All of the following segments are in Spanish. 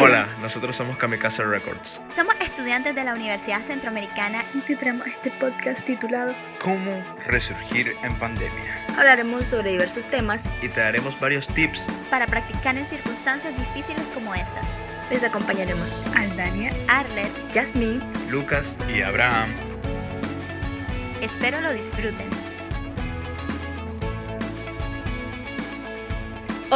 Hola, nosotros somos Kamikaze Records. Somos estudiantes de la Universidad Centroamericana y te traemos este podcast titulado ¿Cómo resurgir en pandemia? Hablaremos sobre diversos temas y te daremos varios tips para practicar en circunstancias difíciles como estas. Les acompañaremos Aldania, Arlet, Jasmine, Lucas y Abraham. Espero lo disfruten.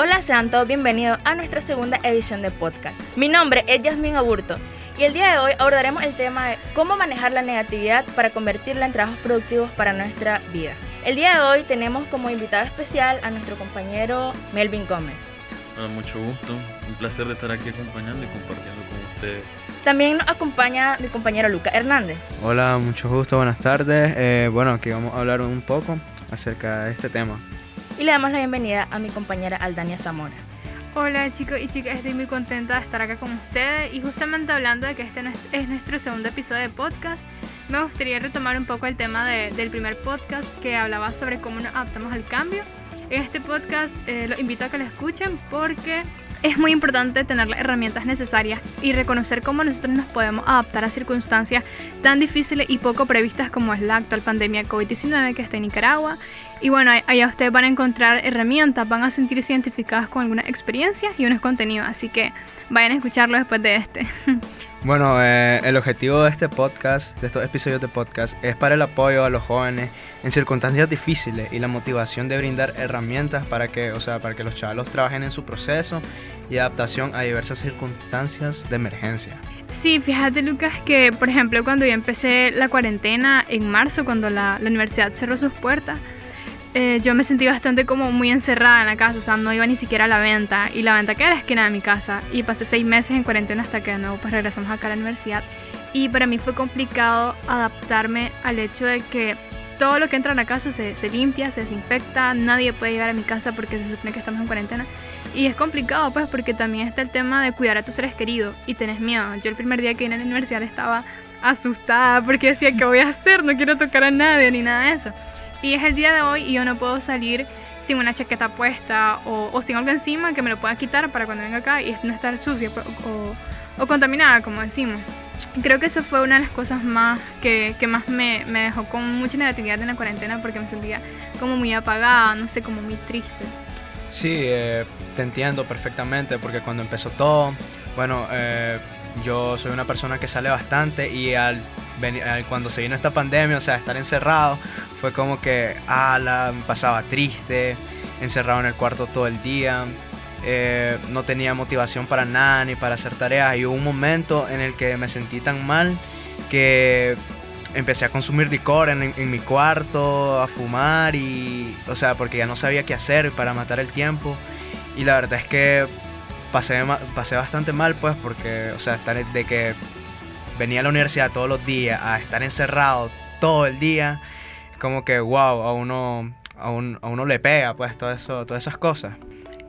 Hola, sean todos bienvenidos a nuestra segunda edición de podcast. Mi nombre es Yasmin Aburto y el día de hoy abordaremos el tema de cómo manejar la negatividad para convertirla en trabajos productivos para nuestra vida. El día de hoy tenemos como invitado especial a nuestro compañero Melvin Gómez. Hola, mucho gusto. Un placer de estar aquí acompañando y compartiendo con ustedes. También nos acompaña mi compañero Luca Hernández. Hola, mucho gusto, buenas tardes. Eh, bueno, aquí vamos a hablar un poco acerca de este tema y le damos la bienvenida a mi compañera Aldania Zamora. Hola chicos y chicas, estoy muy contenta de estar acá con ustedes y justamente hablando de que este es nuestro segundo episodio de podcast, me gustaría retomar un poco el tema del primer podcast que hablaba sobre cómo nos adaptamos al cambio. En este podcast eh, los invito a que lo escuchen porque es muy importante tener las herramientas necesarias y reconocer cómo nosotros nos podemos adaptar a circunstancias tan difíciles y poco previstas como es la actual pandemia COVID-19 que está en Nicaragua. Y bueno, allá ustedes van a encontrar herramientas, van a sentirse identificadas con algunas experiencias y unos contenidos, así que vayan a escucharlo después de este. Bueno, eh, el objetivo de este podcast, de estos episodios de podcast, es para el apoyo a los jóvenes en circunstancias difíciles y la motivación de brindar herramientas para que, o sea, para que los chavalos trabajen en su proceso y adaptación a diversas circunstancias de emergencia. Sí, fíjate Lucas que, por ejemplo, cuando yo empecé la cuarentena en marzo, cuando la, la universidad cerró sus puertas, eh, yo me sentí bastante como muy encerrada en la casa, o sea, no iba ni siquiera a la venta y la venta queda a la esquina de mi casa y pasé seis meses en cuarentena hasta que de nuevo pues regresamos acá a la universidad y para mí fue complicado adaptarme al hecho de que todo lo que entra a la casa se, se limpia, se desinfecta, nadie puede llegar a mi casa porque se supone que estamos en cuarentena y es complicado pues porque también está el tema de cuidar a tus seres queridos y tenés miedo. Yo el primer día que vine a la universidad estaba asustada porque decía, ¿qué voy a hacer? No quiero tocar a nadie ni nada de eso. Y es el día de hoy y yo no puedo salir sin una chaqueta puesta o, sin algo encima que me lo pueda quitar para cuando venga acá y no estar sucia pues, o, contaminada, como decimos. Creo que eso fue una de las cosas más que, que más me, me, dejó con mucha negatividad en la cuarentena porque me sentía como muy apagada, no sé, como muy triste. Sí, eh, te entiendo perfectamente porque cuando empezó todo, bueno, eh, yo soy una persona que sale bastante y al, cuando se vino esta pandemia, o sea, estar encerrado, fue como que, ah, me pasaba triste, encerrado en el cuarto todo el día, eh, no tenía motivación para nada ni para hacer tareas. Y hubo un momento en el que me sentí tan mal que empecé a consumir licor en, en, mi cuarto, a fumar y, o sea, porque ya no sabía qué hacer para matar el tiempo. Y la verdad es que pasé, pasé bastante mal, pues, porque, o sea, estar de que venía a la universidad todos los días a estar encerrado todo el día, como que, wow, a uno, a, a uno le pega, pues, todo eso, todas esas cosas.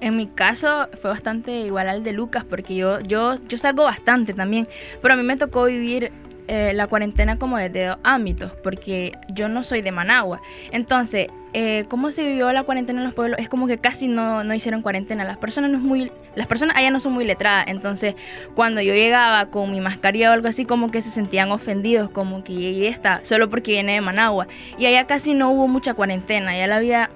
En mi caso fue bastante igual al de Lucas, porque yo, yo, yo salgo bastante también, pero a mí me tocó vivir eh, la cuarentena como desde dos ámbitos, porque yo no soy de Managua. Entonces, eh, cómo se vivió la cuarentena en los pueblos es como que casi no, no, hicieron cuarentena. Las personas no es muy, las personas allá no son muy letradas. Entonces, cuando yo llegaba con mi mascarilla o algo así, como que se sentían ofendidos, como que y está, solo porque viene de Managua. Y allá casi no hubo mucha cuarentena. Allá la vida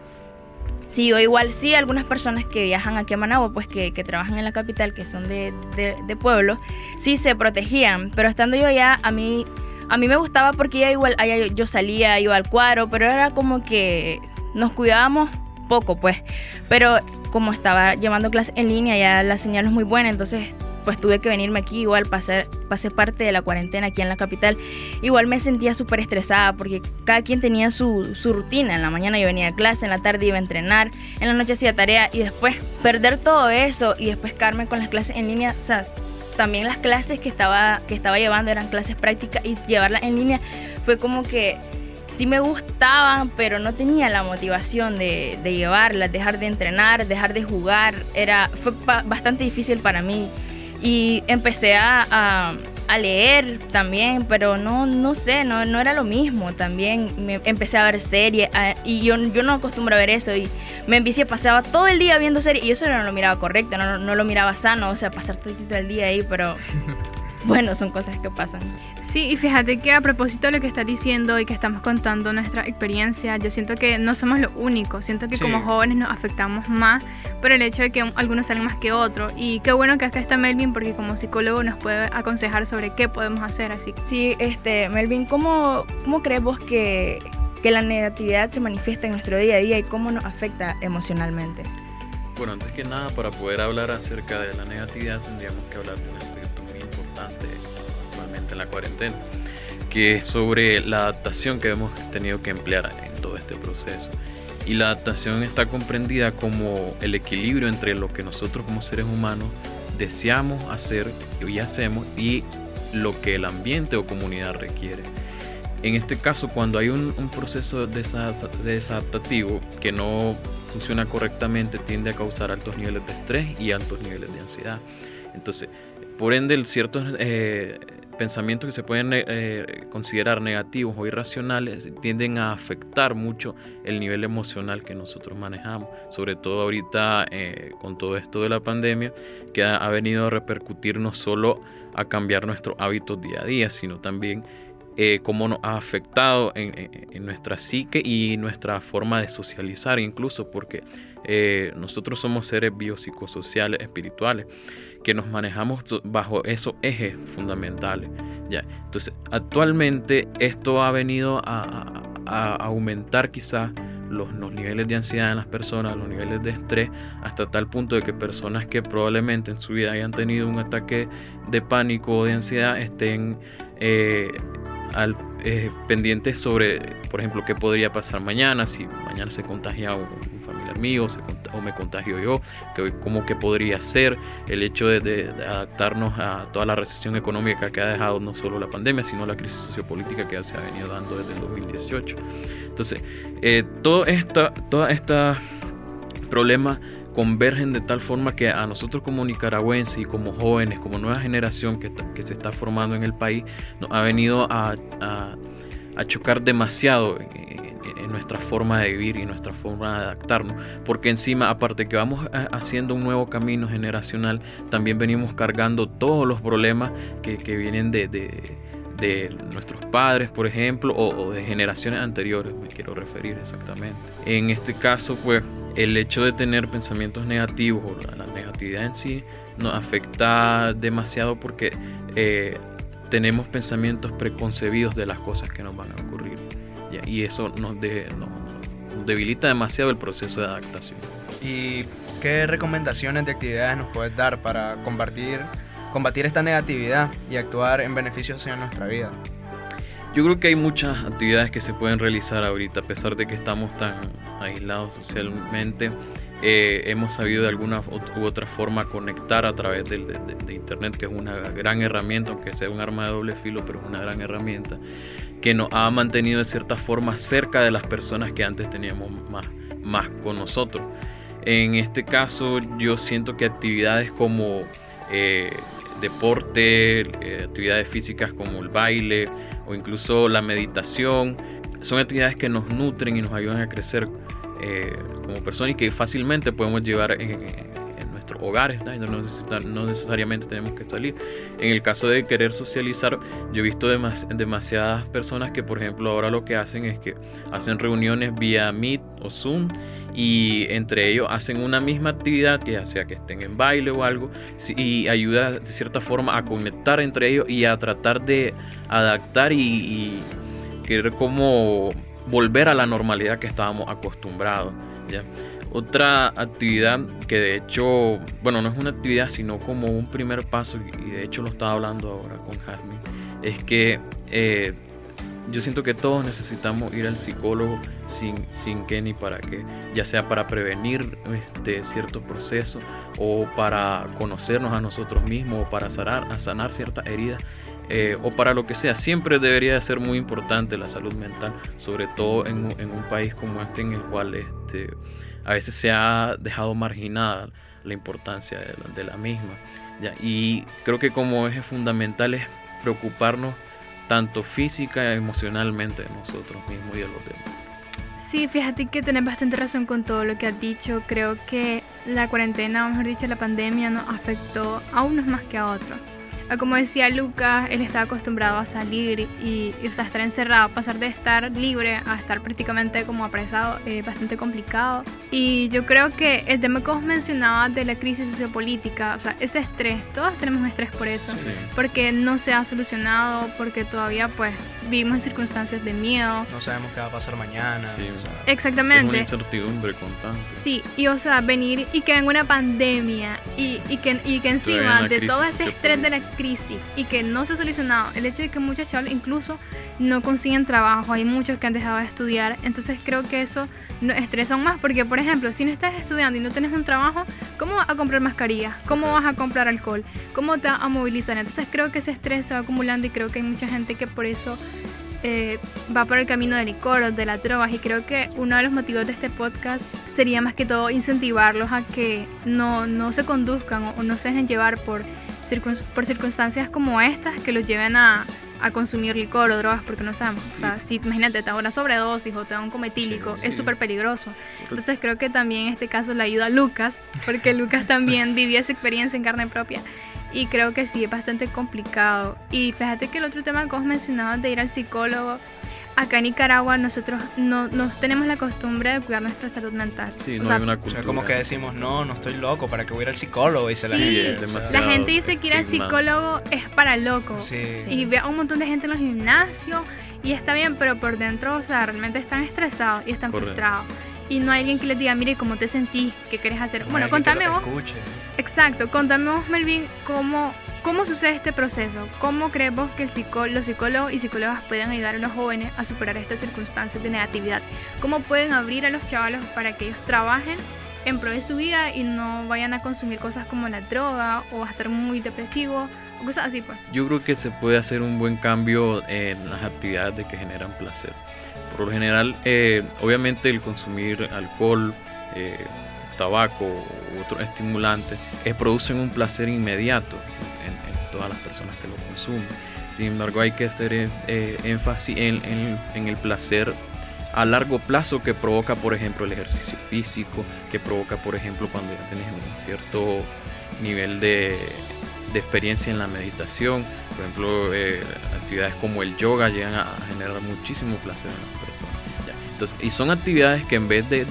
o igual sí, algunas personas que viajan aquí a Managua, pues que, trabajan en la capital, que son de, de, pueblo, sí se protegían. Pero estando yo allá, a mí, a mí me gustaba porque ya igual allá yo, salía, iba al cuadro, pero era como que nos cuidábamos poco, pues. Pero como estaba llevando clases en línea, ya la señal es muy buena, entonces pues tuve que venirme aquí, igual pasé, pasé parte de la cuarentena aquí en la capital. Igual me sentía súper estresada porque cada quien tenía su, su, rutina. En la mañana yo venía a clase, en la tarde iba a entrenar, en la noche hacía tarea y después perder todo eso y después quedarme con las clases en línea, o sea, también las clases que estaba, que estaba llevando eran clases prácticas y llevarlas en línea fue como que sí me gustaban, pero no tenía la motivación de, de llevarlas, dejar de entrenar, dejar de jugar. Era, fue bastante difícil para mí y empecé a, a leer también, pero no, no sé, no, no era lo mismo también. Me empecé a ver series a- y yo, yo no acostumbro a ver eso y me envicié, pasaba todo el día viendo series y eso no lo miraba correcto, no, no lo miraba sano, o sea, pasar todo el día ahí, pero bueno, son cosas que pasan. Sí, y fíjate que a propósito de lo que estás diciendo y que estamos contando nuestra experiencia, yo siento que no somos los únicos, siento que Sí. como jóvenes nos afectamos más por el hecho de que algunos salen más que otros. Y qué bueno que acá está Melvin porque como psicólogo nos puede aconsejar sobre qué podemos hacer así. Sí, este, Melvin, ¿cómo, cómo crees vos que, que la negatividad se manifiesta en nuestro día a día y cómo nos afecta emocionalmente? Bueno, antes que nada, para poder hablar acerca de la negatividad, tendríamos que hablar de importante actualmente en la cuarentena, que es sobre la adaptación que hemos tenido que emplear en todo este proceso. Y la adaptación está comprendida como el equilibrio entre lo que nosotros como seres humanos deseamos hacer y hacemos y lo que el ambiente o comunidad requiere. En este caso, cuando hay un, un proceso desa- desadaptativo que no funciona correctamente, tiende a causar altos niveles de estrés y altos niveles de ansiedad. Entonces, por ende, ciertos eh, pensamientos que se pueden eh, considerar negativos o irracionales tienden a afectar mucho el nivel emocional que nosotros manejamos, sobre todo ahorita eh, con todo esto de la pandemia, que ha, venido a repercutir no solo a cambiar nuestros hábitos día a día, sino también eh, cómo nos ha afectado en, nuestra psique y nuestra forma de socializar incluso porque eh, nosotros somos seres biopsicosociales espirituales que nos manejamos bajo esos ejes fundamentales ya entonces actualmente esto ha venido a aumentar quizás los, los niveles de ansiedad en las personas, los niveles de estrés, hasta tal punto de que personas que probablemente en su vida hayan tenido un ataque de pánico o de ansiedad estén eh, al, eh, pendientes sobre, por ejemplo, qué podría pasar mañana, si mañana se contagia un, un familiar mío o me contagio yo, que, cómo que podría ser el hecho de, de- adaptarnos a toda la recesión económica que ha dejado no solo la pandemia, sino la crisis sociopolítica que se ha venido dando desde el 2018. Entonces, eh, todo esta, toda esta problemas convergen de tal forma que a nosotros como nicaragüenses y como jóvenes, como nueva generación que, que se está formando en el país, nos ha venido a, a- a chocar demasiado en, en- nuestra forma de vivir y nuestra forma de adaptarnos. Porque encima, aparte que vamos a- haciendo un nuevo camino generacional, también venimos cargando todos los problemas que, que vienen de, de- de nuestros padres, por ejemplo, o, o de generaciones anteriores, me quiero referir exactamente. En este caso, pues, el hecho de tener pensamientos negativos o la negatividad en sí nos afecta demasiado porque eh, tenemos pensamientos preconcebidos de las cosas que nos van a ocurrir. Y eso nos, de- nos- nos debilita demasiado el proceso de adaptación. ¿Y qué recomendaciones de actividades nos puedes dar para combatir, combatir esta negatividad y actuar en beneficio hacia nuestra vida? Yo creo que hay muchas actividades que se pueden realizar ahorita, a pesar de que estamos tan aislados socialmente. eh, hemos sabido de alguna u otra forma conectar a través de, de- de Internet, que es una gran herramienta, aunque sea un arma de doble filo, pero es una gran herramienta, que nos ha mantenido de cierta forma cerca de las personas que antes teníamos más, más con nosotros. En este caso, yo siento que actividades como eh, deporte, eh, actividades físicas como el baile o incluso la meditación, son actividades que nos nutren y nos ayudan a crecer eh, como personas y que fácilmente podemos llevar en, nuestros hogares, ¿no? No, necesariamente tenemos que salir. En el caso de querer socializar, yo he visto demas- demasiadas personas que, por ejemplo, ahora lo que hacen es que hacen reuniones vía Meet o Zoom y entre ellos hacen una misma actividad, que ya sea que estén en baile o algo, y ayuda de cierta forma a conectar entre ellos y a tratar de adaptar y, y querer como volver a la normalidad que estábamos acostumbrados. ¿ya? Otra actividad que de hecho, bueno, no es una actividad, sino como un primer paso, y de hecho lo estaba hablando ahora con Jasmine, es que eh, yo siento que todos necesitamos ir al psicólogo sin, sin qué ni para qué, ya sea para prevenir este, ciertos procesos o para conocernos a nosotros mismos o para sanar, a sanar ciertas heridas eh, o para lo que sea. Siempre debería de ser muy importante la salud mental, sobre todo en un país como este en el cual este, a veces se ha dejado marginada la importancia de la, de la misma. ¿ya? Y creo que como eje fundamental es preocuparnos tanto física y emocionalmente de nosotros mismos y de los demás. Sí, fíjate que tenés bastante razón con todo lo que has dicho. Creo que la cuarentena, o mejor dicho, la pandemia nos afectó a unos más que a otros. Ah, como decía Lucas, él está acostumbrado a salir y, y, o sea, estar encerrado, pasar de estar libre a estar prácticamente como apresado es bastante complicado. Y yo creo que el tema que vos mencionabas de la crisis sociopolítica, o sea, ese estrés, todos tenemos estrés por eso, Sí. porque no se ha solucionado, porque todavía pues vivimos en circunstancias de miedo. No sabemos qué va a pasar mañana. Sí. o sea, Es una Exactamente. incertidumbre constante. Sí, y o sea, venir y que venga una pandemia y, y que, y que encima de crisis todo ese estrés de la sociopolítica. Crisis y que no se ha solucionado, el hecho de que muchos chavos incluso no consiguen trabajo, hay muchos que han dejado de estudiar, entonces creo que eso nos estresa aún más porque, por ejemplo, si no estás estudiando y no tienes un trabajo, ¿cómo vas a comprar mascarillas? ¿Cómo vas a comprar alcohol? ¿Cómo te vas a movilizar? Entonces creo que ese estrés se va acumulando y creo que hay mucha gente que por eso eh, va por el camino del licor, de las drogas y creo que uno de los motivos de este podcast sería más que todo incentivarlos a que no, no se conduzcan o, o no se dejen llevar por, circun- por circunstancias como estas que los lleven a, a consumir licor o drogas porque no sabemos. O sea, si imagínate, te da una sobredosis o te da un cometílico, Sí, es sí. súper peligroso. Entonces creo que también en este caso le ayuda a Lucas, porque Lucas también vivió esa experiencia en carne propia. Y creo que sí, es bastante complicado. Y fíjate que el otro tema que vos mencionabas de ir al psicólogo, acá en Nicaragua nosotros no, no tenemos la costumbre de cuidar nuestra salud mental. Sí, O no sea, hay una o cultura. sea, como que decimos, no, no estoy loco, ¿para que voy a ir al psicólogo? Dice la Sí, gente. o demasiado. La gente dice que ir al psicólogo es para locos. Sí. Y ve a un montón de gente en los gimnasios y está bien, pero por dentro, o sea, realmente están estresados y están Correcto. frustrados. Y no hay alguien que les diga, mire, ¿cómo te sentís? ¿Qué querés hacer? No bueno, contame vos. escuche. Exacto, contame vos, Melvin, cómo, cómo sucede este proceso. ¿Cómo crees vos que el psicó- los psicólogos y psicólogas pueden ayudar a los jóvenes a superar estas circunstancias de negatividad? ¿Cómo pueden abrir a los chavalos para que ellos trabajen en pro de su vida y no vayan a consumir cosas como la droga o a estar muy depresivos o cosas así, pues? Yo creo que se puede hacer un buen cambio en las actividades de que generan placer. Por lo general, eh, obviamente el consumir alcohol, eh, tabaco u otros estimulantes eh, producen un placer inmediato en, en todas las personas que lo consumen. Sin embargo, hay que hacer eh, eh, énfasis en, en- en el placer a largo plazo que provoca, por ejemplo, el ejercicio físico, que provoca, por ejemplo, cuando ya tienes un cierto nivel de, de experiencia en la meditación. Por ejemplo, eh, actividades como el yoga llegan a, generar muchísimo placer en las personas. Entonces, y son actividades que en vez de-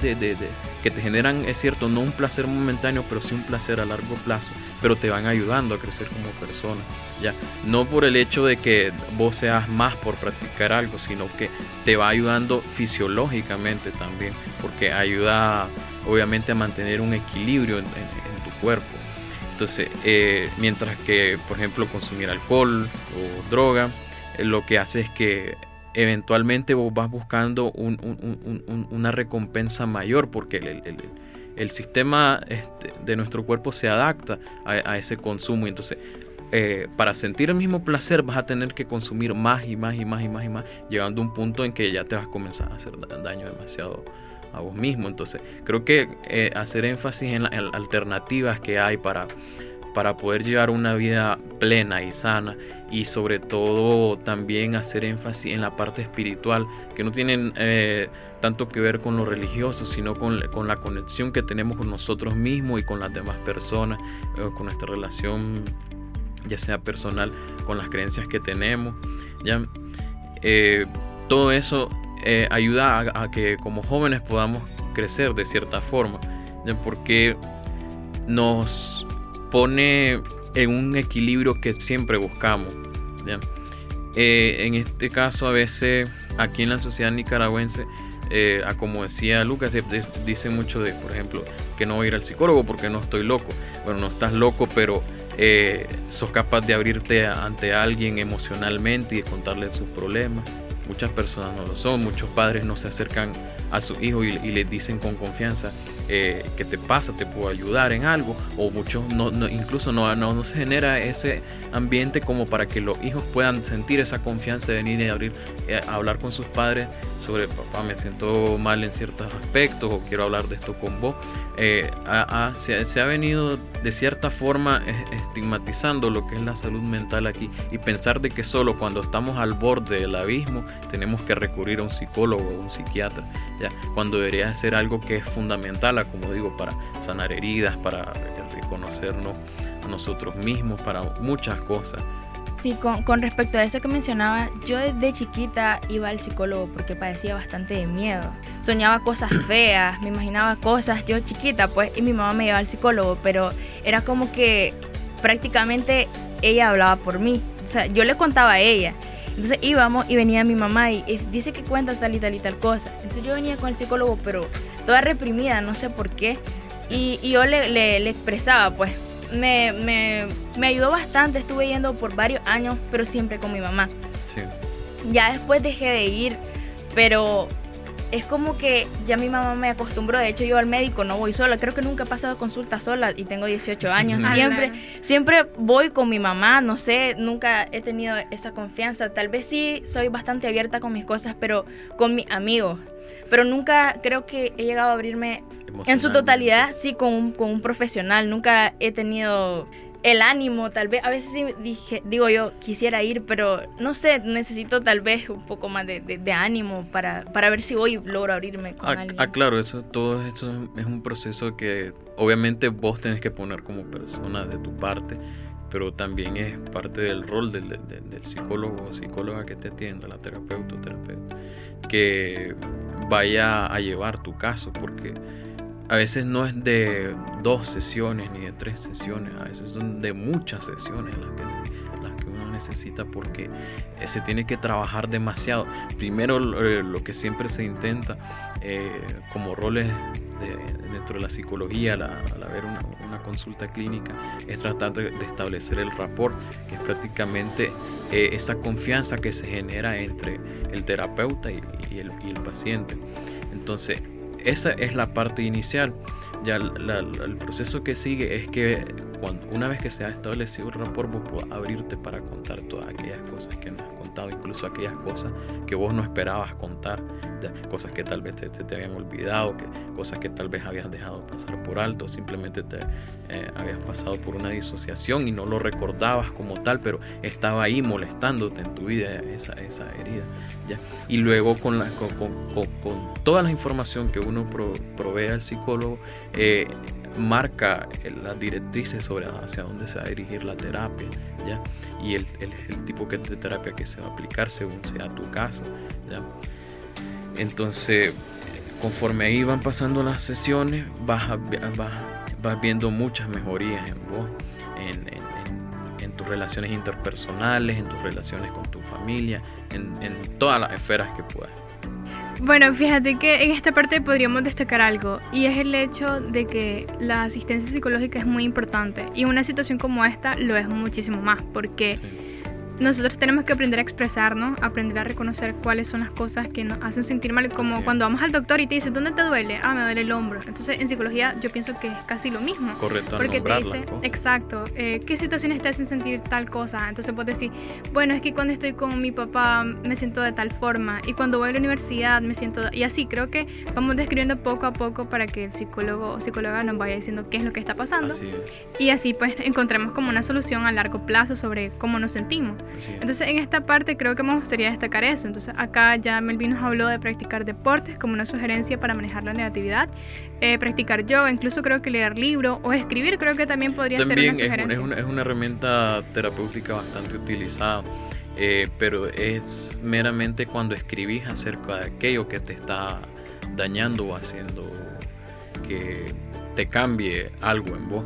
que te generan, es cierto, no un placer momentáneo, pero sí un placer a largo plazo, pero te van ayudando a crecer como persona. ¿ya? No por el hecho de que vos seas más por practicar algo, sino que te va ayudando fisiológicamente también, porque ayuda obviamente a mantener un equilibrio en, tu cuerpo. Entonces, eh, mientras que, por ejemplo, consumir alcohol o droga, eh, lo que hace es que eventualmente vos vas buscando un- un- un- un- una recompensa mayor, porque el, sistema este, de nuestro cuerpo se adapta a, ese consumo. Entonces, eh, para sentir el mismo placer vas a tener que consumir más y más y más y más y más, llegando a un punto en que ya te vas a comenzar a hacer da- daño demasiado a vos mismo. Entonces, creo que eh, hacer énfasis en las alternativas que hay para, para poder llevar una vida plena y sana y sobre todo también hacer énfasis en la parte espiritual, que no tienen eh, tanto que ver con lo religioso, sino con, con la conexión que tenemos con nosotros mismos y con las demás personas, eh, con nuestra relación ya sea personal, con las creencias que tenemos. ¿ya? Eh, todo eso eh, ayuda a, a que como jóvenes podamos crecer de cierta forma, ¿ya? porque nos pone en un equilibrio que siempre buscamos. Eh, en este caso, a veces aquí en la sociedad nicaragüense, eh, a como decía Lucas, dice mucho de, por ejemplo, que no voy a ir al psicólogo porque no estoy loco. Bueno, no estás loco, pero eh, sos capaz de abrirte ante alguien emocionalmente y de contarle sus problemas. Muchas personas no lo son, muchos padres no se acercan a sus hijos y, y les dicen con confianza, eh, qué te pasa, te puedo ayudar en algo, o muchos no, incluso no, no, no, se genera ese ambiente como para que los hijos puedan sentir esa confianza de venir y abrir, eh, a hablar con sus padres sobre papá me siento mal en ciertos aspectos o quiero hablar de esto con vos. Eh, se, se, ha venido de cierta forma estigmatizando lo que es la salud mental aquí y pensar de que solo cuando estamos al borde del abismo tenemos que recurrir a un psicólogo o un psiquiatra, ¿ya? cuando debería ser algo que es fundamental como digo, para sanar heridas, para reconocernos a nosotros mismos, para muchas cosas. Sí, con, con, respecto a eso que mencionaba, yo desde chiquita iba al psicólogo porque padecía bastante de miedo. Soñaba cosas feas, me imaginaba cosas, yo chiquita pues, y mi mamá me llevaba al psicólogo, pero era como que prácticamente ella hablaba por mí. O sea, yo le contaba a ella. Entonces íbamos y venía mi mamá y, y dice que cuenta tal y tal y tal cosa. Entonces yo venía con el psicólogo, pero toda reprimida, no sé por qué. Y, yo le, le, expresaba, pues, me, me, me, ayudó bastante, estuve yendo por varios años, pero siempre con mi mamá. Sí. Ya después dejé de ir, pero es como que ya mi mamá me acostumbró, de hecho yo al médico no voy sola, creo que nunca he pasado consulta sola y tengo 18 años, siempre siempre voy con mi mamá, no sé, nunca he tenido esa confianza, tal vez sí soy bastante abierta con mis cosas, pero con mis amigos, pero nunca creo que he llegado a abrirme en su totalidad, sí, con un, con un profesional. Nunca he tenido el ánimo, tal vez, a veces sí dije, digo yo, quisiera ir, pero no sé, necesito tal vez un poco más de, de, ánimo para, para, ver si hoy logro abrirme con ah. Ah, claro, eso, todo esto es un proceso que obviamente vos tenés que poner como persona de tu parte, pero también es parte del rol del, del psicólogo o psicóloga que te atienda, la terapeuta o terapeuta, que vaya a llevar tu caso, porque a veces no es de dos sesiones ni de tres sesiones, a veces son de muchas sesiones las que, las que uno necesita porque eh, se tiene que trabajar demasiado. Primero eh, lo que siempre se intenta eh, como roles dentro de la psicología al, haber una, consulta clínica es tratar de, establecer el rapport, que es prácticamente esa confianza que se genera entre el terapeuta y, el, y el paciente. Entonces, esa es la parte inicial. Ya el proceso que sigue es que cuando, una vez que se ha establecido el rapport, vos abrirte para contar todas aquellas cosas que no incluso aquellas cosas que vos no esperabas contar, cosas que tal vez te, te, habían olvidado, que, cosas que tal vez habías dejado pasar por alto, simplemente te eh, habías pasado por una disociación y no lo recordabas como tal, pero estaba ahí molestándote en tu vida esa, esa herida. Y luego con, la, con, con, con, toda la información que uno provee al psicólogo, eh, marca las directrices sobre hacia dónde se va a dirigir la terapia, ¿ya? Y el, el, tipo de terapia que se va a aplicar según sea tu caso, ¿ya? Entonces, conforme ahí van pasando las sesiones, vas, vas, viendo muchas mejorías en vos, en, tus relaciones interpersonales, en tus relaciones con tu familia, en, en todas las esferas que puedas. Bueno, fíjate que en esta parte podríamos destacar algo y es el hecho de que la asistencia psicológica es muy importante y una situación como esta lo es muchísimo más porque nosotros tenemos que aprender a expresarnos, aprender a reconocer cuáles son las cosas que nos hacen sentir mal, como cuando vamos al doctor y te dice, ¿dónde te duele? Ah, me duele el hombro. Entonces, en psicología yo pienso que es casi lo mismo. Correcto, porque te dice, exacto, eh, ¿qué situaciones te hacen sentir tal cosa? Entonces puedes decir, bueno, es que cuando estoy con mi papá me siento de tal forma y cuando voy a la universidad me siento... Y así, creo que vamos describiendo poco a poco para que el psicólogo o psicóloga nos vaya diciendo qué es lo que está pasando. Y así pues encontremos como una solución a largo plazo sobre cómo nos sentimos. Entonces en esta parte creo que me gustaría destacar eso. Entonces acá ya Melvin nos habló de practicar deportes como una sugerencia para manejar la negatividad, eh, practicar yoga, incluso creo que leer libros o escribir creo que también podría ser una sugerencia. Es, una, es una herramienta terapéutica bastante utilizada. Eh, pero es meramente cuando escribís acerca de aquello que te está dañando o haciendo que te cambie algo en vos.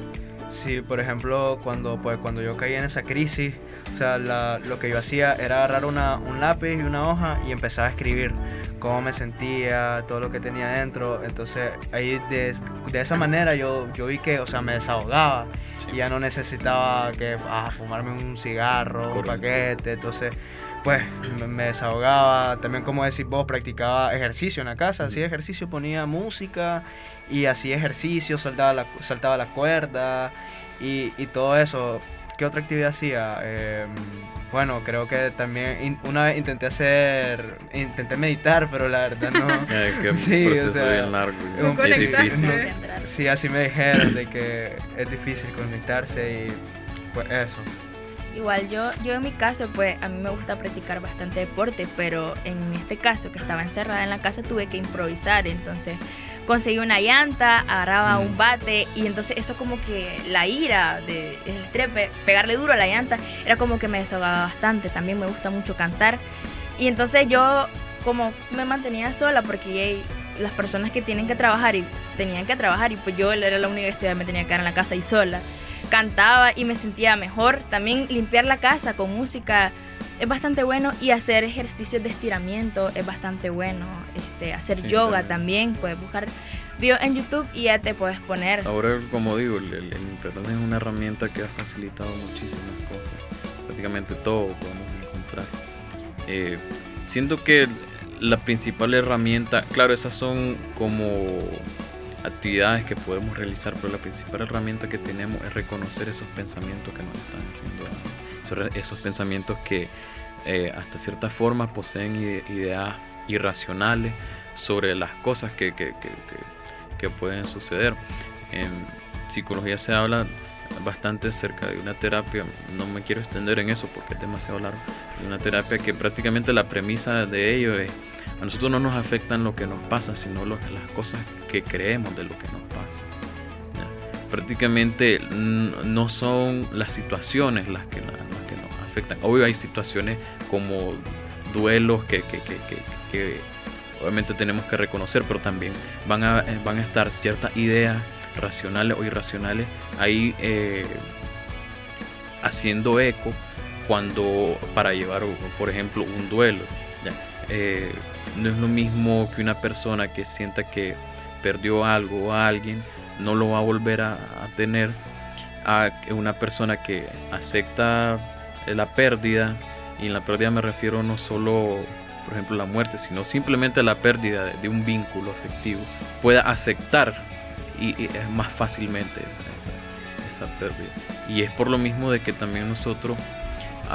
Sí, por ejemplo, cuando, pues, cuando yo caí en esa crisis, o sea, lo que yo hacía era agarrar una, un lápiz y una hoja y empezaba a escribir cómo me sentía, todo lo que tenía dentro. Entonces ahí de, de esa manera yo, yo vi que, o sea, me desahogaba Sí. y ya no necesitaba que ah, fumarme un cigarro, un paquete. Entonces, pues me, desahogaba. También, como decís vos, practicaba ejercicio en la casa. Hacía ejercicio, ponía música y hacía ejercicio, saltaba la, saltaba la cuerda y, y todo eso. ¿Qué otra actividad hacía? Em, bueno, creo que también in- una vez intenté hacer, intenté meditar, pero la verdad no. Un Sí, o proceso sea, bien largo un es difícil. Sí, así me dijeron de que es difícil conectarse y pues eso. Igual yo, yo en mi caso, pues a mí me gusta practicar bastante deporte, pero en este caso que estaba encerrada en la casa tuve que improvisar, entonces conseguí una llanta, agarraba un bate y entonces eso como que la ira de el estrés, pe- pegarle duro a la llanta, era como que me desahogaba bastante, también me gusta mucho cantar. Y entonces yo como me mantenía sola porque las personas que tienen que trabajar y tenían que trabajar y pues yo era la única que me tenía que quedar en la casa y sola cantaba y me sentía mejor. También limpiar la casa con música es bastante bueno y hacer ejercicios de estiramiento es bastante bueno. Este, hacer Sí, yoga también. también, puedes buscar videos en YouTube y ya te puedes poner. Ahora, como digo, el, el- el internet es una herramienta que ha facilitado muchísimas cosas. Prácticamente todo podemos encontrar. Eh, siento que la principal herramienta, claro, esas son como actividades que podemos realizar, pero la principal herramienta que tenemos es reconocer esos pensamientos que nos están haciendo daño. Esos pensamientos que eh, hasta cierta forma poseen ide- ideas irracionales sobre las cosas que, pueden suceder. En psicología se habla bastante acerca de una terapia, no me quiero extender en eso porque es demasiado largo, de una terapia que prácticamente la premisa de ello es, a nosotros no nos afectan lo que nos pasa, sino las cosas que creemos de lo que nos pasa. Prácticamente no son las situaciones las que, la- las que nos afectan. Obvio hay situaciones como duelos que, que- que- obviamente tenemos que reconocer, pero también van a, eh, van a estar ciertas ideas racionales o irracionales ahí eh, haciendo eco cuando para llevar por ejemplo un duelo. Eh, no es lo mismo que una persona que sienta que perdió algo o a alguien no lo va a volver a, tener a una persona que acepta la pérdida y en la pérdida me refiero no solo por ejemplo la muerte sino simplemente la pérdida de, un vínculo afectivo pueda aceptar y es más fácilmente esa, esa, esa pérdida. Y es por lo mismo de que también nosotros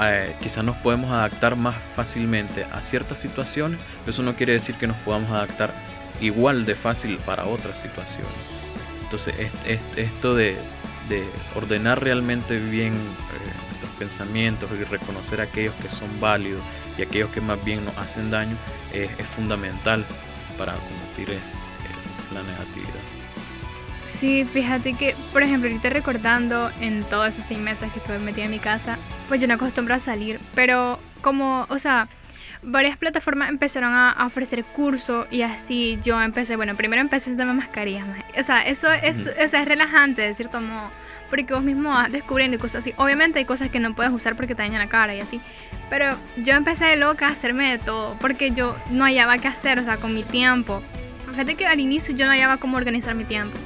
eh, quizás nos podemos adaptar más fácilmente a ciertas situaciones, pero eso no quiere decir que nos podamos adaptar igual de fácil para otras situaciones. Entonces es- es- esto de, de ordenar realmente bien eh, nuestros pensamientos y reconocer aquellos que son válidos y aquellos que más bien nos hacen daño es, fundamental para combatir eh, la negatividad. Sí, fíjate que, por ejemplo, ahorita recordando en todos esos seis meses que estuve metida en mi casa, pues yo no acostumbro a salir, pero como, o sea, varias plataformas empezaron a, a ofrecer cursos y así yo empecé, bueno, primero empecé a hacerme mascarillas, o sea, eso es, o sea, es relajante de cierto modo, porque vos mismo vas descubriendo y cosas así. Obviamente hay cosas que no puedes usar porque te dañan la cara y así, pero yo empecé de loca a hacerme de todo, porque yo no hallaba qué hacer, o sea, con mi tiempo. Fíjate que al inicio yo no hallaba cómo organizar mi tiempo.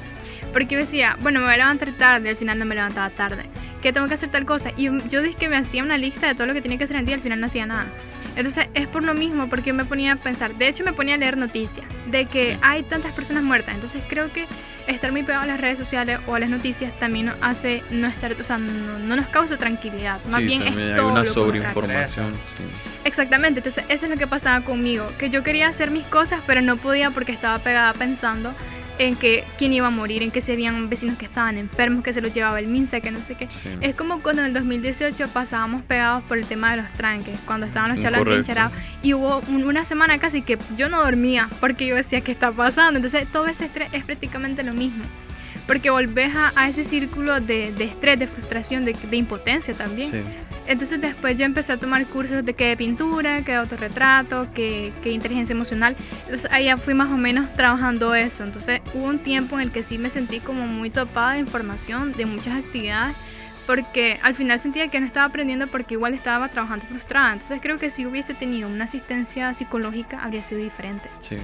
Porque yo decía, bueno, me voy a levantar tarde, al final no me levantaba tarde. Que tengo que hacer tal cosa. Y yo dije que me hacía una lista de todo lo que tenía que hacer en el día, al final no hacía nada. Entonces es por lo mismo, porque me ponía a pensar. De hecho, me ponía a leer noticias de que hay tantas personas muertas. Entonces creo que estar muy pegado a las redes sociales o a las noticias también nos hace no estar, o sea, no, no nos causa tranquilidad. Más sí, bien también es hay todo una sobreinformación. sí. Exactamente, entonces eso es lo que pasaba conmigo, que yo quería hacer mis cosas, pero no podía porque estaba pegada pensando en que quién iba a morir, en que se habían vecinos que estaban enfermos, que se los llevaba el MINSA, que no sé qué. Sí. Es como cuando en el 2018 pasábamos pegados por el tema de los tranques, cuando estaban los Correcto. trincherados, y hubo un- una semana casi que yo no dormía porque yo decía, ¿qué está pasando? Entonces todo ese estrés es prácticamente lo mismo. Porque volvés a, a ese círculo de, de estrés, de frustración, de, de impotencia también. Sí. Entonces después yo empecé a tomar cursos de que de pintura, que de autorretrato, que, que inteligencia emocional. Entonces ya fui más o menos trabajando eso. Entonces hubo un tiempo en el que sí me sentí como muy topada de información, de muchas actividades, porque al final sentía que no estaba aprendiendo porque igual estaba trabajando frustrada. Entonces creo que si hubiese tenido una asistencia psicológica habría sido diferente. Sí.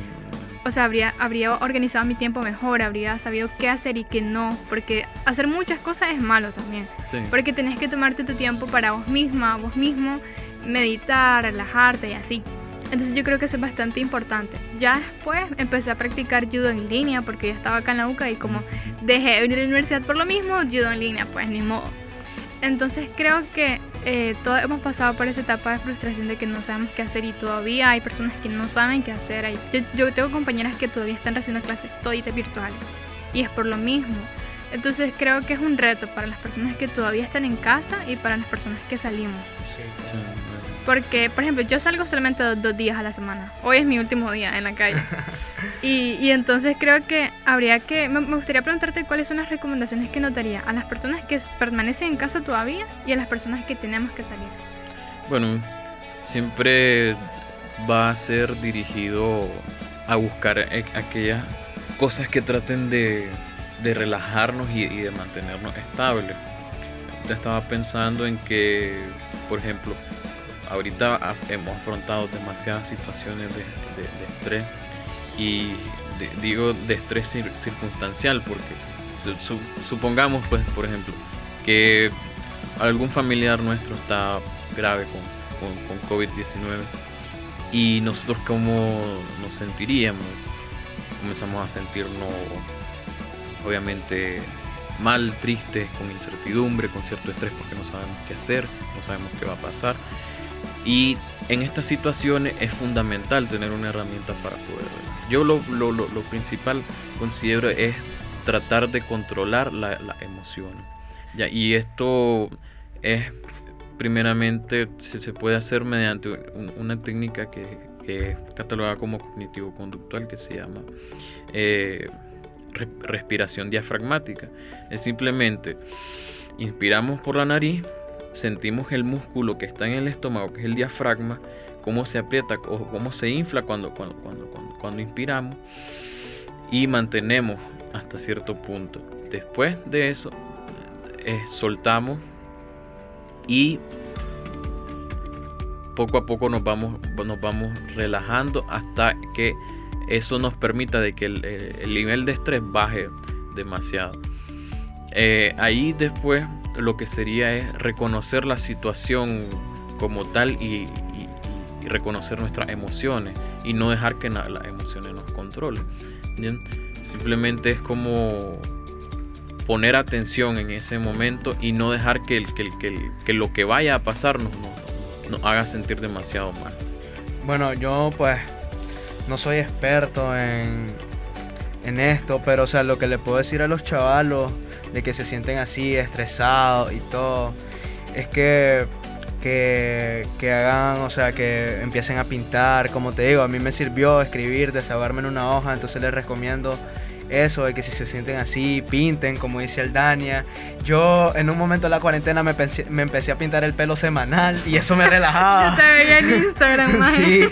O sea, habría, habría organizado mi tiempo mejor, habría sabido qué hacer y qué no, porque hacer muchas cosas es malo también. Sí. Porque tenés que tomarte tu tiempo para vos misma, vos mismo, meditar, relajarte y así. Entonces yo creo que eso es bastante importante. Ya después empecé a practicar judo en línea porque ya estaba acá en la UCA y como dejé de venir a la universidad por lo mismo, judo en línea, pues ni modo. Entonces creo que eh, todos hemos pasado por esa etapa de frustración de que no sabemos qué hacer y todavía hay personas que no saben qué hacer. Hay- yo, yo tengo compañeras que todavía están recibiendo clases toditas virtuales y es por lo mismo. Entonces creo que es un reto para las personas que todavía están en casa y para las personas que salimos. Sí. Sí. Porque, por ejemplo, yo salgo solamente dos, dos días a la semana. Hoy es mi último día en la calle. y, y entonces creo que habría que... Me, me gustaría preguntarte cuáles son las recomendaciones que notaría a las personas que permanecen en casa todavía y a las personas que tenemos que salir. Bueno, siempre va a ser dirigido a buscar e- aquellas cosas que traten de, de relajarnos y, y de mantenernos estables. Estaba pensando en que, por ejemplo, ahorita hemos afrontado demasiadas situaciones de, estrés y digo de estrés cir- circunstancial porque su- su- supongamos, pues, por ejemplo, que algún familiar nuestro está grave con, con COVID-19 y nosotros cómo nos sentiríamos. Comenzamos a sentirnos obviamente mal, tristes, con incertidumbre, con cierto estrés porque no sabemos qué hacer, no sabemos qué va a pasar. Y en estas situaciones es fundamental tener una herramienta para poder... Yo lo, lo, lo, principal considero es tratar de controlar la, la emoción. Ya, y esto es primeramente se, puede hacer mediante un- una técnica que, que es catalogada como cognitivo-conductual que se llama eh, re- respiración diafragmática. Es simplemente inspiramos por la nariz, sentimos el músculo que está en el estómago, que es el diafragma, cómo se aprieta o cómo se infla cuando, cuando, cuando, cuando, inspiramos y mantenemos hasta cierto punto. Después de eso, eh, soltamos y poco a poco nos vamos, nos vamos relajando hasta que eso nos permita de que el, el nivel de estrés baje demasiado. Eh, ahí después lo que sería es reconocer la situación como tal y, reconocer nuestras emociones y no dejar que las emociones nos controlen. ¿bien? Simplemente es como poner atención en ese momento y no dejar que, el- que, el- que, el- que lo que vaya a pasar nos haga sentir demasiado mal. Bueno, yo pues no soy experto en, en esto, pero o sea, lo que le puedo decir a los chavalos de que se sienten así, estresados y todo, es que, que, que hagan, o sea, que empiecen a pintar, como te digo, a mí me sirvió escribir, desahogarme en una hoja, entonces les recomiendo eso, de que si se sienten así, pinten, como dice el Dania. Yo en un momento de la cuarentena me, pensé- me empecé a pintar el pelo semanal y eso me relajaba. Te veía en Instagram. Sí,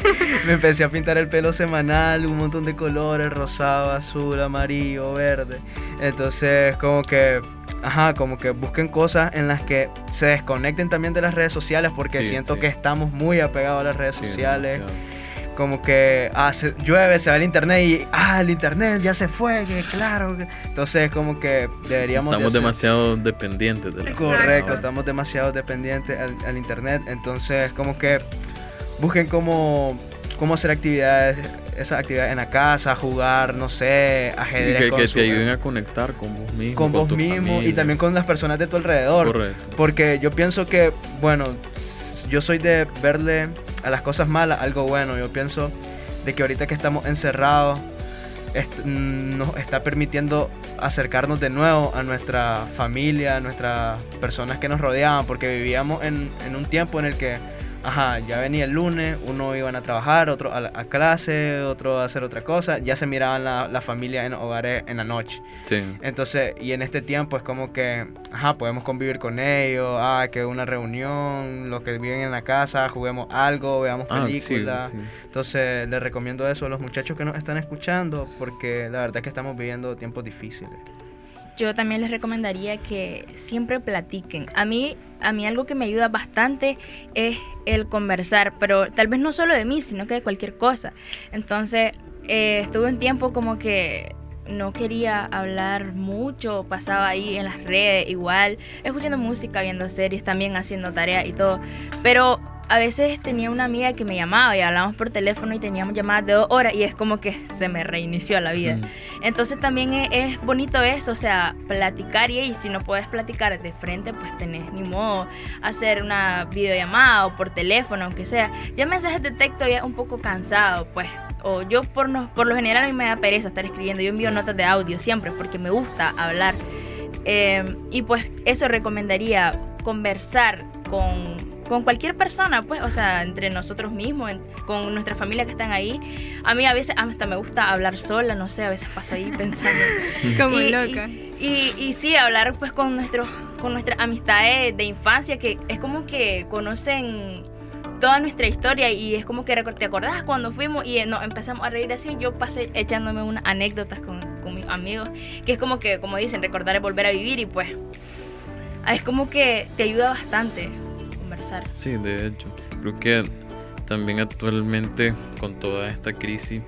me empecé a pintar el pelo semanal, un montón de colores, rosado, azul, amarillo, verde. Entonces, como que, ajá, como que busquen cosas en las que se desconecten también de las redes sociales, porque Sí, siento sí. que estamos muy apegados a las redes Sí, sociales. demasiado. Como que ah, se- llueve, se va el internet y, ah, el internet ya se fue, que claro. que-". Entonces, como que deberíamos... de Estamos hacer- demasiado dependientes de la. Correcto, estamos demasiado dependientes al, al internet, entonces como que busquen cómo, cómo hacer actividades, esas actividades en la casa, jugar, no sé, Sí, ajedrez que, con, que su- te ayuden a conectar con vos mismo. con vos tu mismo y familia. también con las personas de tu alrededor. Correcto. Porque yo pienso que, bueno, yo soy de verle a las cosas malas algo bueno. Yo pienso de que ahorita que estamos encerrados, mm, nos está permitiendo acercarnos de nuevo a nuestra familia, a nuestras personas que nos rodeaban, porque vivíamos en, en un tiempo en el que, ajá, ya venía el lunes, uno iban a trabajar, otro a, la- a clase, otro a hacer otra cosa, ya se miraban la, la familia en hogares en la noche. Sí. Entonces, y en este tiempo es como que, ajá, podemos convivir con ellos, ah, que una reunión, los que viven en la casa, juguemos algo, veamos Ah, sí, películas. sí. Entonces, les recomiendo eso a los muchachos que nos están escuchando, porque la verdad es que estamos viviendo tiempos difíciles. Yo también les recomendaría que siempre platiquen. A mí, a mí algo que me ayuda bastante es el conversar, pero tal vez no solo de mí, sino que de cualquier cosa. Entonces, eh, estuve un tiempo como que no quería hablar mucho, pasaba ahí en las redes igual, escuchando música, viendo series, también haciendo tareas y todo. Pero a veces tenía una amiga que me llamaba y hablábamos por teléfono y teníamos llamadas de dos horas y es como que se me reinició la vida. Entonces también es, bonito eso, o sea, platicar y, si no puedes platicar de frente, pues tenés ni modo hacer una videollamada o por teléfono, aunque sea. Ya mensajes de texto ya es un poco cansado, pues. O yo por, no, por lo general a mí me da pereza estar escribiendo. Yo envío notas de audio siempre porque me gusta hablar. Eh, y pues eso recomendaría conversar con con cualquier persona, pues, o sea, entre nosotros mismos, con nuestra familia que están ahí. A mí a veces hasta me gusta hablar sola, no sé, a veces paso ahí pensando. Como loca. Y, y, sí, hablar pues con, nuestros con nuestras amistades de infancia, que es como que conocen toda nuestra historia y es como que te acordás cuando fuimos y nos empezamos a reír así. Yo pasé echándome unas anécdotas con, con mis amigos, que es como que, como dicen, recordar es volver a vivir y pues es como que te ayuda bastante. Sí, de hecho. Creo que también actualmente con toda esta crisis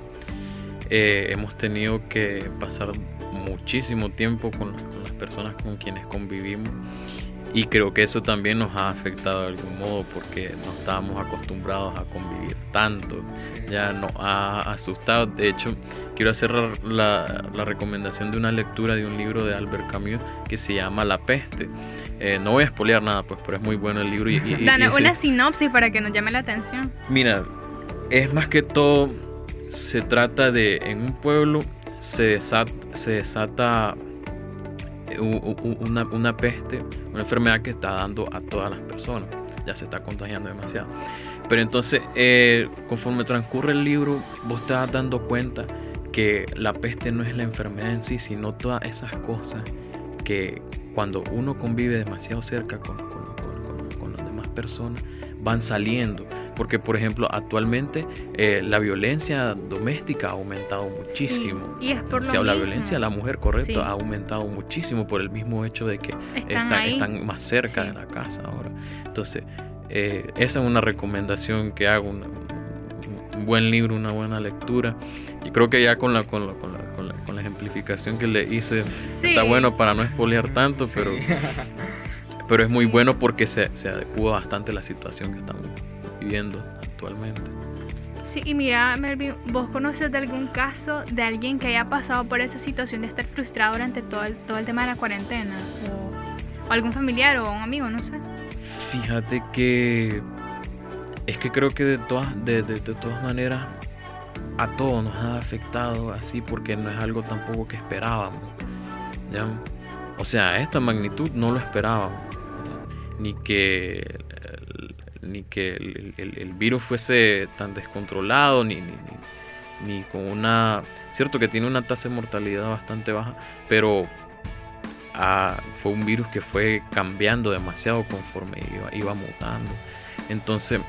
eh, hemos tenido que pasar muchísimo tiempo con, las personas con quienes convivimos y creo que eso también nos ha afectado de algún modo porque no estábamos acostumbrados a convivir tanto. Ya nos ha asustado. De hecho, quiero hacer la, la recomendación de una lectura de un libro de Albert Camus que se llama La peste. Eh, no voy a espolear nada, pues, pero es muy bueno el libro. Y, una sinopsis para que nos llame la atención. Mira, es más que todo, se trata de, en un pueblo se desata, se desata una, una peste, una enfermedad que está dando a todas las personas. Ya se está contagiando demasiado. Pero entonces, eh, conforme transcurre el libro, vos te vas dando cuenta que la peste no es la enfermedad en sí, sino todas esas cosas que cuando uno convive demasiado cerca con, las demás personas, van saliendo. Porque, por ejemplo, actualmente eh, la violencia doméstica ha aumentado muchísimo. y es por la violencia a la mujer, correcto, ha aumentado muchísimo por el mismo hecho de que están, más cerca de la casa ahora. Entonces, eh, esa es una recomendación que hago, un, buen libro, una buena lectura. Y creo que ya con la, con la, con la con la ejemplificación que le hice. Está bueno para no espolear tanto, pero, pero es muy bueno porque se, se adecua bastante a la situación que estamos viviendo actualmente. Sí, y mira, Melvin, ¿vos conoces de algún caso de alguien que haya pasado por esa situación de estar frustrado durante todo el, todo el tema de la cuarentena? O, algún familiar o un amigo, no sé. Fíjate que es que creo que de todas, de, de, de todas maneras a todos nos ha afectado así porque no es algo tampoco que esperábamos. O sea, esta magnitud no lo esperábamos. Ni que, ni que el, virus fuese tan descontrolado, ni, ni, con una... Cierto que tiene una tasa de mortalidad bastante baja, pero ah, fue un virus que fue cambiando demasiado conforme iba mutando. Entonces,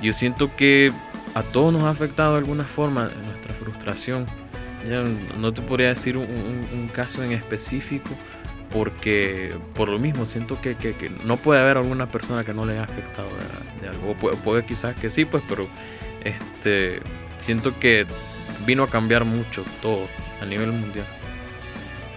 yo siento que a todos nos ha afectado de alguna forma nuestra frustración. Ya no te podría decir un, caso en específico porque por lo mismo siento que, no puede haber alguna persona que no le haya afectado de, algo. Puede, quizás que sí, pues, pero este siento que vino a cambiar mucho todo a nivel mundial.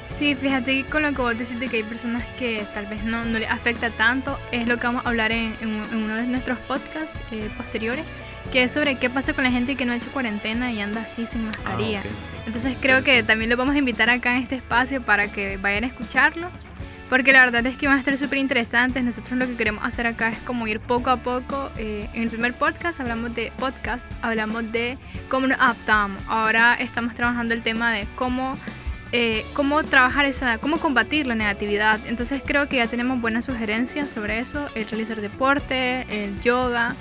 Sí, fíjate con lo que vos decís de que hay personas que tal vez no, no les afecta tanto, es lo que vamos a hablar en, uno de nuestros podcasts eh, posteriores, que es sobre qué pasa con la gente que no ha hecho cuarentena y anda así sin mascarilla. Ah, Entonces creo que también lo vamos a invitar acá en este espacio para que vayan a escucharlo, porque la verdad es que van a estar súper interesantes. Nosotros lo que queremos hacer acá es como ir poco a poco. Eh, en el primer podcast hablamos de podcast, hablamos de cómo nos adaptamos. Ahora estamos trabajando el tema de cómo eh, cómo trabajar esa, cómo combatir la negatividad. Entonces creo que ya tenemos buenas sugerencias sobre eso, el realizar deporte, el yoga,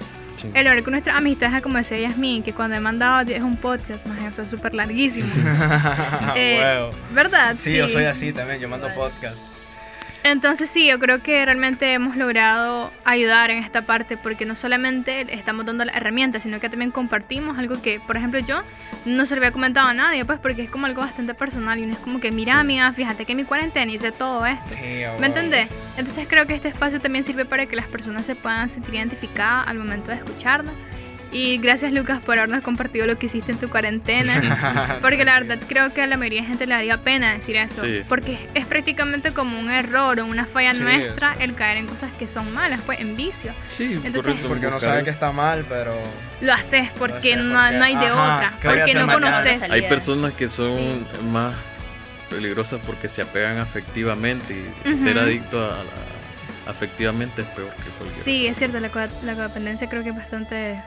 el hablar con nuestras amistades, como decía Yasmin, que cuando he mandado es un podcast, más o sea, súper larguísimo. eh, ¿Verdad? Sí, yo soy así también, yo mando podcast. Entonces sí, yo creo que realmente hemos logrado ayudar en esta parte porque no solamente estamos dando las herramientas, sino que también compartimos algo que, por ejemplo, yo no se lo había comentado a nadie, pues porque es como algo bastante personal y no es como que, mira, amiga, fíjate que mi cuarentena hice todo esto. ¿Me entendés? Entonces creo que este espacio también sirve para que las personas se puedan sentir identificadas al momento de escucharnos y gracias Lucas por habernos compartido lo que hiciste en tu cuarentena. porque la verdad creo que a la mayoría de gente le daría pena decir eso. Porque es prácticamente como un error o una falla nuestra el caer en cosas que son malas, pues en vicio. Sí, Entonces, porque no sabe que está mal, pero... Lo haces porque, no, hay de otra. Porque no conoces. Hay personas que son más peligrosas porque se apegan afectivamente y ser adicto a, afectivamente es peor que cualquier Sí, es cierto, la, la codependencia creo que es bastante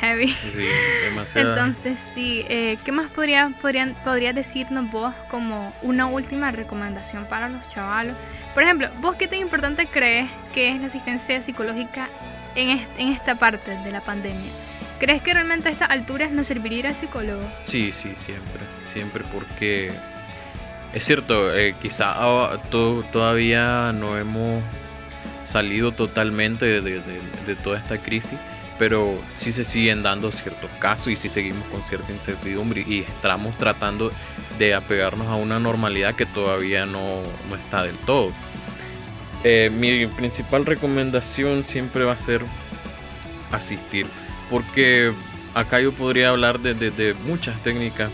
heavy. Sí, demasiado. Entonces, sí, eh, ¿qué más podría, podrían, podrías decirnos vos como una última recomendación para los chavalos? Por ejemplo, ¿vos qué tan importante crees que es la asistencia psicológica en, en esta parte de la pandemia? ¿Crees que realmente a estas alturas nos serviría el psicólogo? Sí, sí, siempre, siempre, porque es cierto, eh, quizá todavía no hemos salido totalmente de, de toda esta crisis, pero sí se siguen dando ciertos casos y sí seguimos con cierta incertidumbre y estamos tratando de apegarnos a una normalidad que todavía no, está del todo. Eh, mi principal recomendación siempre va a ser asistir, porque acá yo podría hablar de, muchas técnicas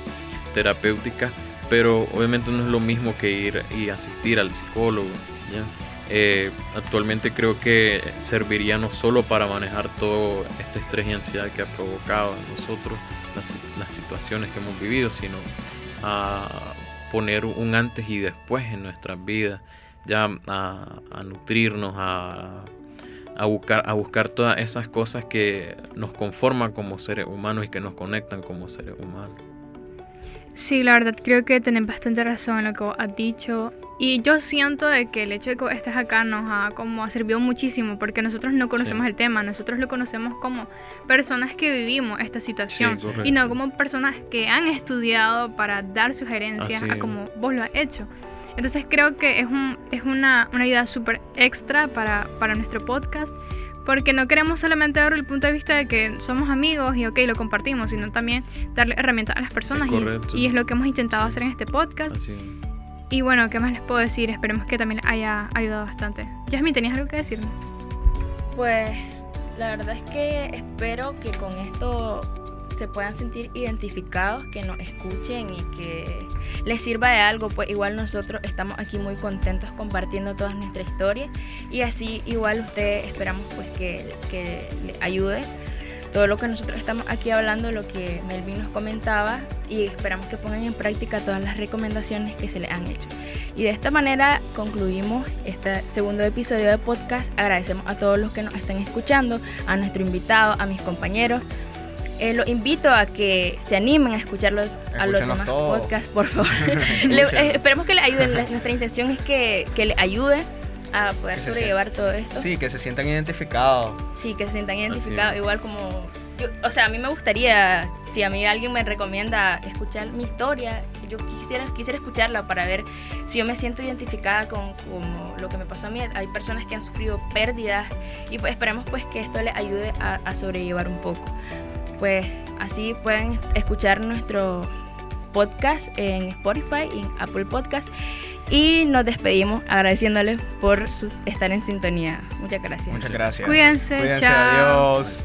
terapéuticas, pero obviamente no es lo mismo que ir y asistir al psicólogo. ¿ya? Eh, actualmente creo que serviría no solo para manejar todo este estrés y ansiedad que ha provocado en nosotros las, situaciones que hemos vivido, sino a poner un antes y después en nuestras vidas, ya a, nutrirnos, a, a, buscar, a buscar todas esas cosas que nos conforman como seres humanos y que nos conectan como seres humanos. Sí, la verdad creo que tenés bastante razón en lo que has dicho. Y yo siento de que el hecho de que estés acá nos ha como ha servido muchísimo porque nosotros no conocemos el tema, nosotros lo conocemos como personas que vivimos esta situación y no como personas que han estudiado para dar sugerencias a como vos lo has hecho. Entonces creo que es, un, es una, una ayuda súper extra para, para nuestro podcast porque no queremos solamente dar el punto de vista de que somos amigos y ok, lo compartimos, sino también darle herramientas a las personas y, y, es lo que hemos intentado hacer en este podcast. Así. Y bueno, ¿qué más les puedo decir? Esperemos que también haya ayudado bastante. Jasmine, ¿tenías algo que decirme? Pues la verdad es que espero que con esto se puedan sentir identificados, que nos escuchen y que les sirva de algo, pues igual nosotros estamos aquí muy contentos compartiendo toda nuestra historia y así igual ustedes esperamos pues que, que les ayude todo lo que nosotros estamos aquí hablando, lo que Melvin nos comentaba y esperamos que pongan en práctica todas las recomendaciones que se les han hecho. Y de esta manera concluimos este segundo episodio de podcast. Agradecemos a todos los que nos están escuchando, a nuestro invitado, a mis compañeros. Eh, los invito a que se animen a escucharlos a los demás podcasts, por favor. Eh, esperemos que les ayuden. Nuestra intención es que, que les ayuden a poder sobrellevar todo esto. Sí, que se sientan identificados. Sí, que se sientan identificados, igual como... o sea, a mí me gustaría, si a mí alguien me recomienda escuchar mi historia, yo quisiera, quisiera escucharla para ver si yo me siento identificada con, lo que me pasó a mí. Hay personas que han sufrido pérdidas y pues esperemos pues que esto les ayude a, a sobrellevar un poco. Pues así pueden escuchar nuestro podcast en Spotify y en Apple Podcast. Y nos despedimos agradeciéndoles por estar en sintonía. Muchas gracias. Muchas gracias. Cuídense, Cuídense chao. Adiós.